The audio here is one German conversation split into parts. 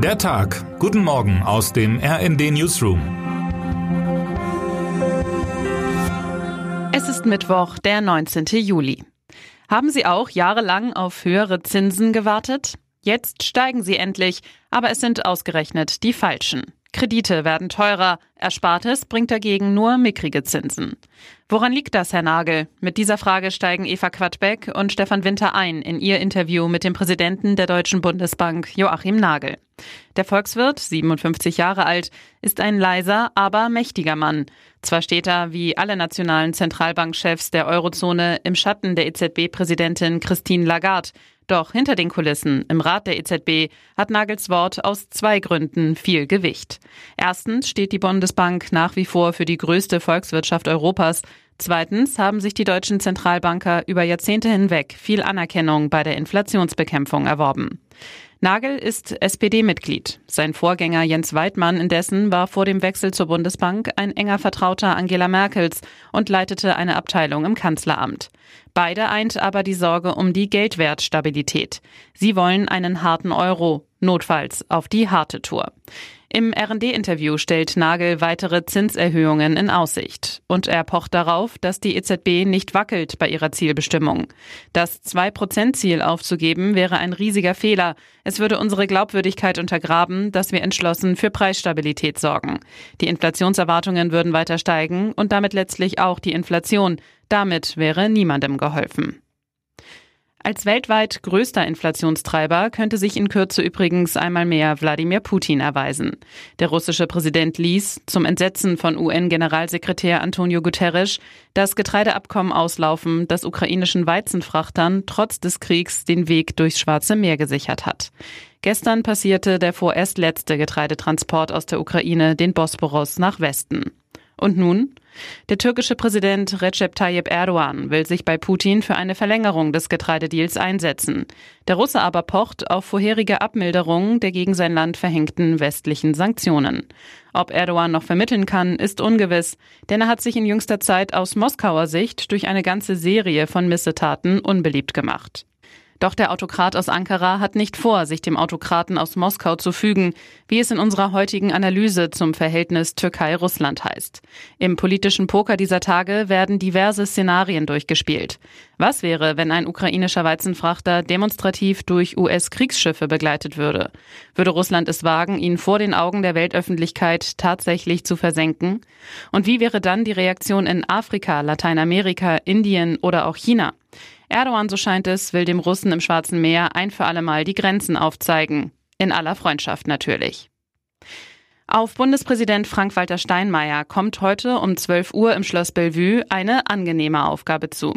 Der Tag. Guten Morgen aus dem RND Newsroom. Es ist Mittwoch, der 19. Juli. Haben Sie auch jahrelang auf höhere Zinsen gewartet? Jetzt steigen sie endlich, aber es sind ausgerechnet die falschen. Kredite werden teurer, Erspartes bringt dagegen nur mickrige Zinsen. Woran liegt das, Herr Nagel? Mit dieser Frage steigen Eva Quadbeck und Stefan Winter ein in ihr Interview mit dem Präsidenten der Deutschen Bundesbank, Joachim Nagel. Der Volkswirt, 57 Jahre alt, ist ein leiser, aber mächtiger Mann. Zwar steht er, wie alle nationalen Zentralbankchefs der Eurozone, im Schatten der EZB-Präsidentin Christine Lagarde, doch hinter den Kulissen im Rat der EZB hat Nagels Wort aus zwei Gründen viel Gewicht. Erstens steht die Bundesbank nach wie vor für die größte Volkswirtschaft Europas. Zweitens haben sich die deutschen Zentralbanker über Jahrzehnte hinweg viel Anerkennung bei der Inflationsbekämpfung erworben. Nagel ist SPD-Mitglied. Sein Vorgänger Jens Weidmann indessen war vor dem Wechsel zur Bundesbank ein enger Vertrauter Angela Merkels und leitete eine Abteilung im Kanzleramt. Beide eint aber die Sorge um die Geldwertstabilität. Sie wollen einen harten Euro, notfalls auf die harte Tour. Im RD-Interview stellt Nagel weitere Zinserhöhungen in Aussicht. Und er pocht darauf, dass die EZB nicht wackelt bei ihrer Zielbestimmung. Das 2-Prozent-Ziel aufzugeben wäre ein riesiger Fehler. Es würde unsere Glaubwürdigkeit untergraben, dass wir entschlossen für Preisstabilität sorgen. Die Inflationserwartungen würden weiter steigen und damit letztlich auch die Inflation. Damit wäre niemandem geholfen. Als weltweit größter Inflationstreiber könnte sich in Kürze übrigens einmal mehr Wladimir Putin erweisen. Der russische Präsident ließ, zum Entsetzen von UN-Generalsekretär Antonio Guterres, das Getreideabkommen auslaufen, das ukrainischen Weizenfrachtern trotz des Kriegs den Weg durchs Schwarze Meer gesichert hat. Gestern passierte der vorerst letzte Getreidetransport aus der Ukraine den Bosporus nach Westen. Und nun? Der türkische Präsident Recep Tayyip Erdogan will sich bei Putin für eine Verlängerung des Getreidedeals einsetzen. Der Russe aber pocht auf vorherige Abmilderungen der gegen sein Land verhängten westlichen Sanktionen. Ob Erdogan noch vermitteln kann, ist ungewiss, denn er hat sich in jüngster Zeit aus Moskauer Sicht durch eine ganze Serie von Missetaten unbeliebt gemacht. Doch der Autokrat aus Ankara hat nicht vor, sich dem Autokraten aus Moskau zu fügen, wie es in unserer heutigen Analyse zum Verhältnis Türkei-Russland heißt. Im politischen Poker dieser Tage werden diverse Szenarien durchgespielt. Was wäre, wenn ein ukrainischer Weizenfrachter demonstrativ durch US-Kriegsschiffe begleitet würde? Würde Russland es wagen, ihn vor den Augen der Weltöffentlichkeit tatsächlich zu versenken? Und wie wäre dann die Reaktion in Afrika, Lateinamerika, Indien oder auch China? Erdogan, so scheint es, will dem Russen im Schwarzen Meer ein für allemal die Grenzen aufzeigen. In aller Freundschaft natürlich. Auf Bundespräsident Frank-Walter Steinmeier kommt heute um 12 Uhr im Schloss Bellevue eine angenehme Aufgabe zu.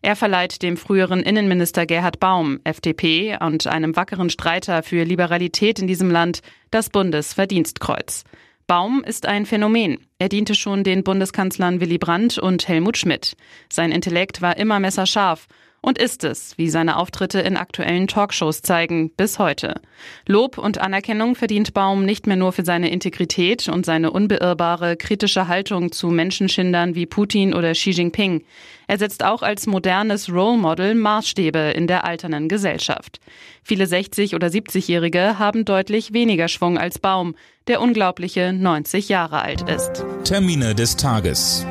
Er verleiht dem früheren Innenminister Gerhard Baum, FDP, und einem wackeren Streiter für Liberalität in diesem Land das Bundesverdienstkreuz. Baum ist ein Phänomen. Er diente schon den Bundeskanzlern Willy Brandt und Helmut Schmidt. Sein Intellekt war immer messerscharf und ist es, wie seine Auftritte in aktuellen Talkshows zeigen, bis heute. Lob und Anerkennung verdient Baum nicht mehr nur für seine Integrität und seine unbeirrbare kritische Haltung zu Menschenschindern wie Putin oder Xi Jinping. Er setzt auch als modernes Role Model Maßstäbe in der alternden Gesellschaft. Viele 60- oder 70-Jährige haben deutlich weniger Schwung als Baum, der unglaubliche 90 Jahre alt ist. Termine des Tages.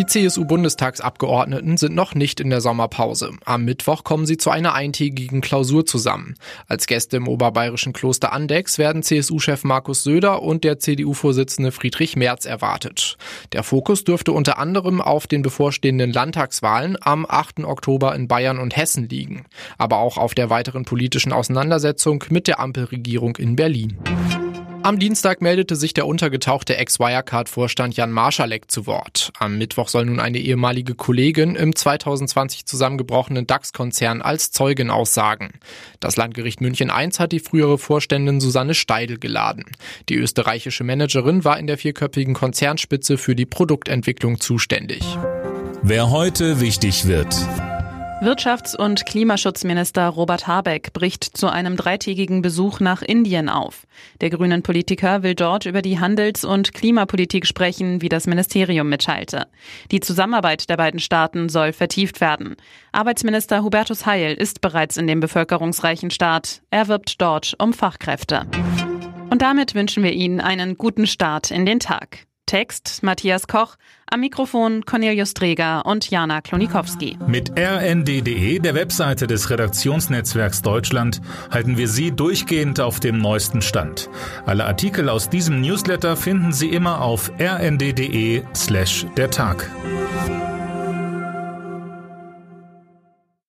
Die CSU-Bundestagsabgeordneten sind noch nicht in der Sommerpause. Am Mittwoch kommen sie zu einer eintägigen Klausur zusammen. Als Gäste im oberbayerischen Kloster Andex werden CSU-Chef Markus Söder und der CDU-Vorsitzende Friedrich Merz erwartet. Der Fokus dürfte unter anderem auf den bevorstehenden Landtagswahlen am 8. Oktober in Bayern und Hessen liegen, aber auch auf der weiteren politischen Auseinandersetzung mit der Ampelregierung in Berlin. Am Dienstag meldete sich der untergetauchte Ex-Wirecard-Vorstand Jan Marschalek zu Wort. Am Mittwoch soll nun eine ehemalige Kollegin im 2020 zusammengebrochenen DAX-Konzern als Zeugin aussagen. Das Landgericht München I hat die frühere Vorständin Susanne Steidel geladen. Die österreichische Managerin war in der vierköpfigen Konzernspitze für die Produktentwicklung zuständig. Wer heute wichtig wird. Wirtschafts- und Klimaschutzminister Robert Habeck bricht zu einem dreitägigen Besuch nach Indien auf. Der grünen Politiker will dort über die Handels- und Klimapolitik sprechen, wie das Ministerium mitteilte. Die Zusammenarbeit der beiden Staaten soll vertieft werden. Arbeitsminister Hubertus Heil ist bereits in dem bevölkerungsreichen Staat. Er wirbt dort um Fachkräfte. Und damit wünschen wir Ihnen einen guten Start in den Tag. Text Matthias Koch, am Mikrofon Cornelius Dreger und Jana Klonikowski. Mit rnd.de, der Webseite des Redaktionsnetzwerks Deutschland, halten wir Sie durchgehend auf dem neuesten Stand. Alle Artikel aus diesem Newsletter finden Sie immer auf rnd.de slash der Tag.